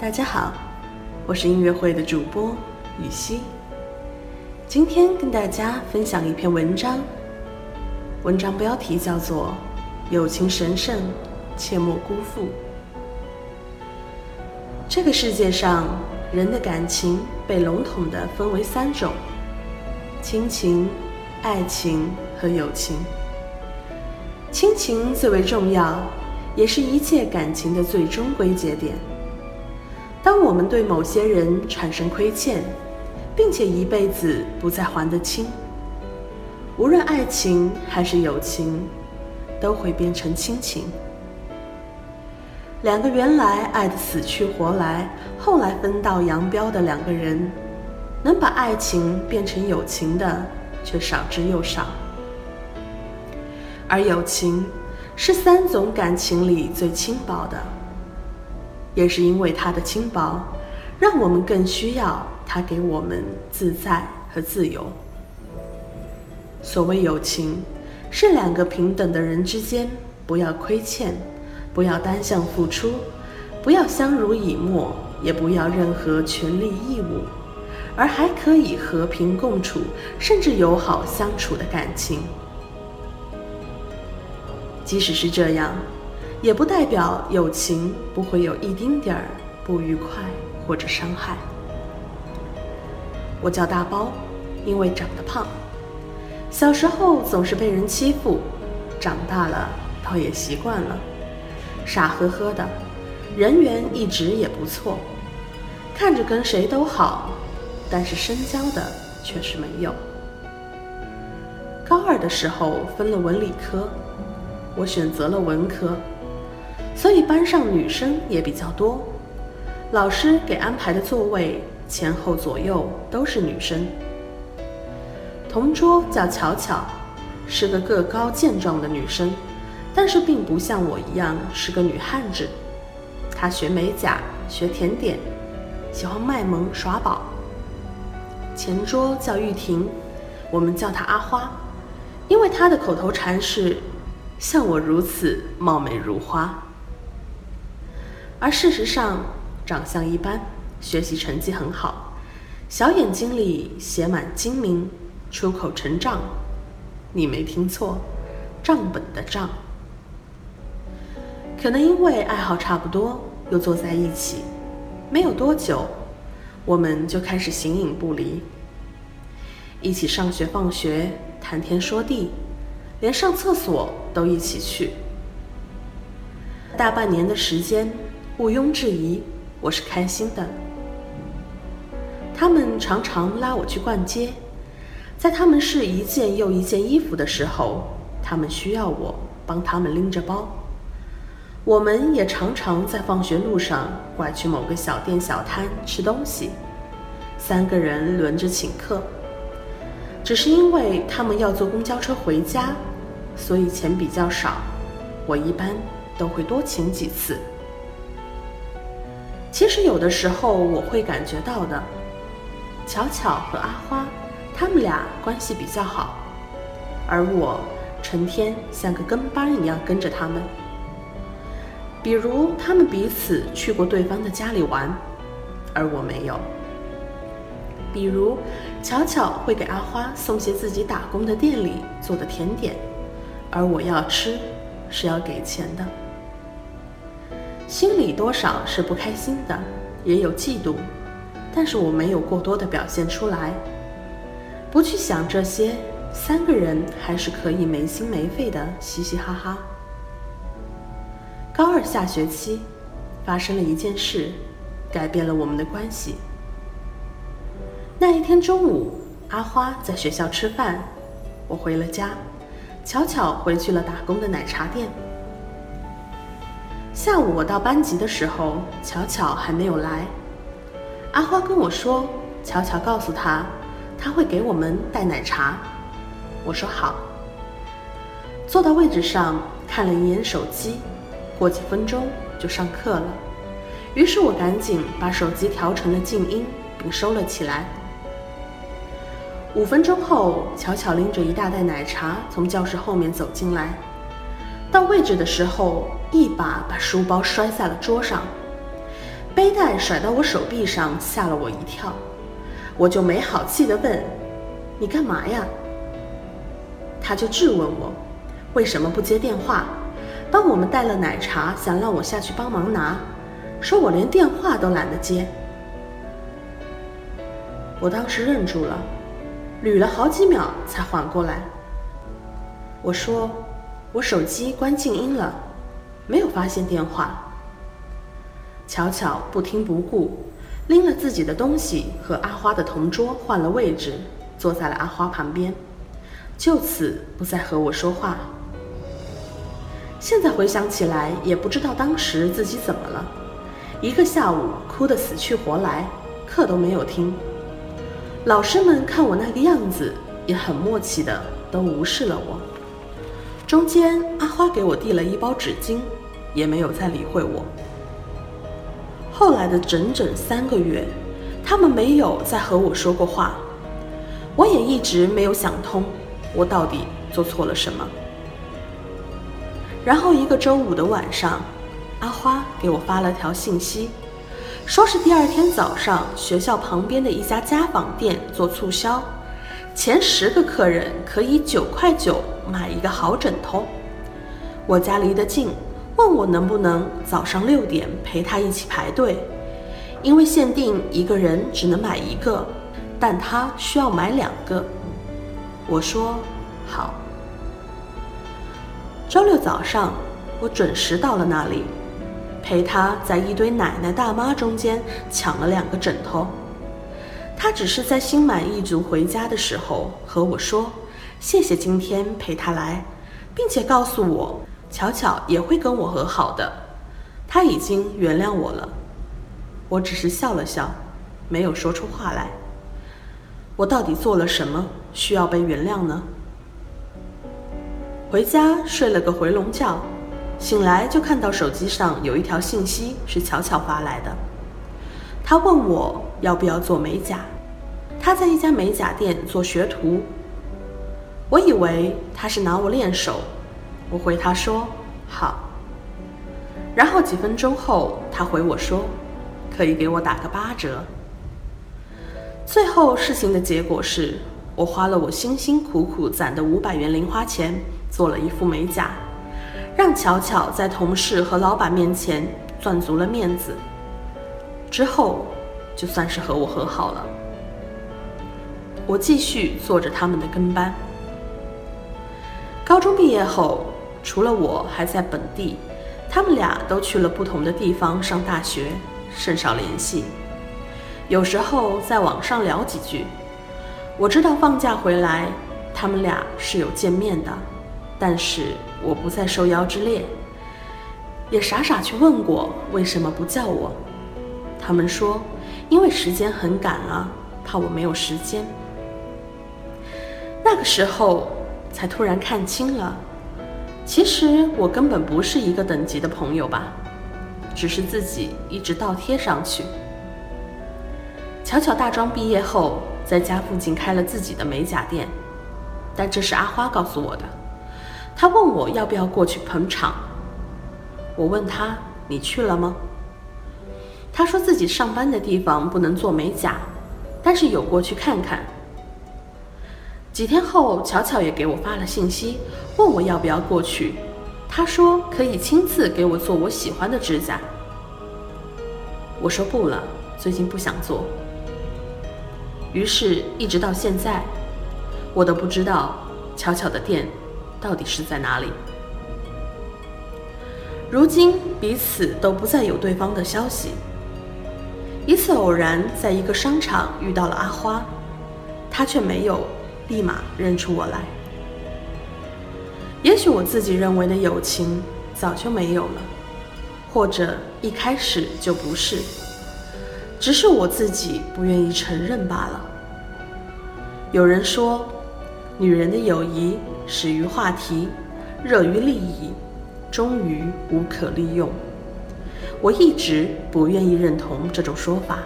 大家好，我是音乐会的主播雨熙。今天跟大家分享一篇文章，文章标题叫做《友情神圣，切莫辜负》。这个世界上，人的感情被笼统的分为三种：亲情、爱情和友情。亲情最为重要，也是一切感情的最终归结点。当我们对某些人产生亏欠，并且一辈子不再还得清，无论爱情还是友情，都会变成亲情。两个原来爱得死去活来，后来分道扬镳的两个人，能把爱情变成友情的，却少之又少。而友情，是三种感情里最轻薄的。也是因为它的轻薄，让我们更需要它给我们自在和自由。所谓友情，是两个平等的人之间，不要亏欠，不要单向付出，不要相濡以沫，也不要任何权利义务，而还可以和平共处，甚至友好相处的感情。即使是这样。也不代表友情不会有一丁点儿不愉快或者伤害。我叫大包，因为长得胖，小时候总是被人欺负，长大了倒也习惯了，傻呵呵的，人缘一直也不错，看着跟谁都好，但是深交的却是没有。高二的时候分了文理科，我选择了文科。所以班上女生也比较多，老师给安排的座位前后左右都是女生。同桌叫巧巧，是个个高健壮的女生，但是并不像我一样是个女汉子。她学美甲，学甜点，喜欢卖萌耍宝。前桌叫玉婷，我们叫她阿花，因为她的口头禅是“像我如此貌美如花”。而事实上，长相一般，学习成绩很好，小眼睛里写满精明，出口成章。你没听错，账本的账。可能因为爱好差不多，又坐在一起，没有多久，我们就开始形影不离，一起上学放学，谈天说地，连上厕所都一起去。大半年的时间。毋庸置疑，我是开心的。他们常常拉我去逛街，在他们试一件又一件衣服的时候，他们需要我帮他们拎着包。我们也常常在放学路上拐去某个小店小摊吃东西，三个人轮着请客。只是因为他们要坐公交车回家，所以钱比较少，我一般都会多请几次。其实有的时候我会感觉到的，巧巧和阿花，他们俩关系比较好，而我成天像个跟班一样跟着他们。比如他们彼此去过对方的家里玩，而我没有。比如巧巧会给阿花送些自己打工的店里做的甜点，而我要吃是要给钱的。心里多少是不开心的，也有嫉妒，但是我没有过多的表现出来。不去想这些，三个人还是可以没心没肺的嘻嘻哈哈。高二下学期，发生了一件事，改变了我们的关系。那一天中午，阿花在学校吃饭，我回了家，巧巧回去了打工的奶茶店。下午我到班级的时候，巧巧还没有来。阿花跟我说，巧巧告诉他，他会给我们带奶茶。我说好。坐到位置上，看了一眼手机，过几分钟就上课了。于是我赶紧把手机调成了静音，并收了起来。五分钟后，巧巧拎着一大袋奶茶从教室后面走进来。到位置的时候，一把把书包摔在了桌上，背带甩到我手臂上，吓了我一跳。我就没好气地问：“你干嘛呀？”他就质问我：“为什么不接电话？帮我们带了奶茶，想让我下去帮忙拿，说我连电话都懒得接。”我当时愣住了，捋了好几秒才缓过来。我说：“我手机关静音了，没有发现电话。”巧巧不听不顾。拎了自己的东西，和阿花的同桌换了位置，坐在了阿花旁边，就此不再和我说话。现在回想起来，也不知道当时自己怎么了，一个下午哭得死去活来，课都没有听。老师们看我那个样子，也很默契的都无视了我。中间阿花给我递了一包纸巾，也没有再理会我。后来的整整三个月，他们没有再和我说过话，我也一直没有想通，我到底做错了什么。然后一个周五的晚上，阿花给我发了条信息，说是第二天早上学校旁边的一家家纺店做促销，前十个客人可以九块九买一个好枕头。我家离得近。问我能不能早上六点陪他一起排队，因为限定一个人只能买一个，但他需要买两个。我说好。周六早上，我准时到了那里，陪他在一堆奶奶大妈中间抢了两个枕头。他只是在心满意足回家的时候和我说：“谢谢今天陪他来，并且告诉我。”巧巧也会跟我和好的，他已经原谅我了。我只是笑了笑，没有说出话来。我到底做了什么需要被原谅呢？回家睡了个回笼觉，醒来就看到手机上有一条信息是巧巧发来的。他问我要不要做美甲，他在一家美甲店做学徒。我以为他是拿我练手。我回他说好，然后几分钟后，他回我说可以给我打个八折。最后事情的结果是我花了我辛辛苦苦攒的五百元零花钱做了一副美甲，让巧巧在同事和老板面前赚足了面子。之后就算是和我和好了，我继续做着他们的跟班。高中毕业后。除了我还在本地，他们俩都去了不同的地方上大学，甚少联系。有时候在网上聊几句。我知道放假回来，他们俩是有见面的，但是我不在受邀之列。也傻傻去问过为什么不叫我，他们说因为时间很赶啊，怕我没有时间。那个时候才突然看清了。其实我根本不是一个等级的朋友吧，只是自己一直倒贴上去。巧巧大专毕业后，在家附近开了自己的美甲店，但这是阿花告诉我的。她问我要不要过去捧场，我问她：“你去了吗？”她说自己上班的地方不能做美甲，但是有过去看看。几天后，巧巧也给我发了信息，问我要不要过去。她说可以亲自给我做我喜欢的指甲。我说不了，最近不想做。于是，一直到现在，我都不知道巧巧的店到底是在哪里。如今，彼此都不再有对方的消息。一次偶然，在一个商场遇到了阿花，她却没有。立马认出我来。也许我自己认为的友情早就没有了，或者一开始就不是，只是我自己不愿意承认罢了。有人说，女人的友谊始于话题，热于利益，终于无可利用。我一直不愿意认同这种说法，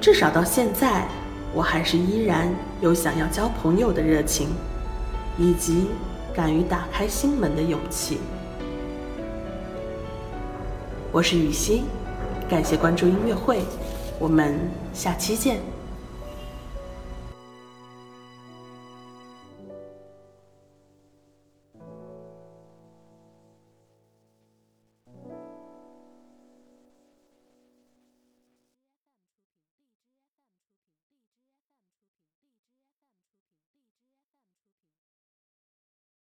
至少到现在。我还是依然有想要交朋友的热情，以及敢于打开心门的勇气。我是雨欣，感谢关注音乐会，我们下期见。